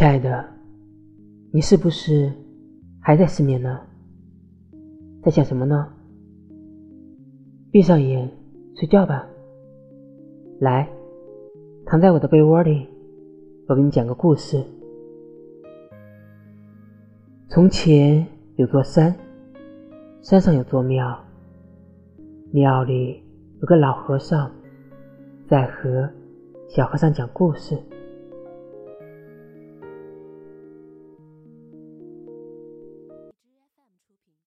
亲爱的你是不是还在失眠呢？在想什么呢？闭上眼睡觉吧。来躺在我的被窝里我给你讲个故事。从前有座山山上有座庙庙里有个老和尚在和小和尚讲故事。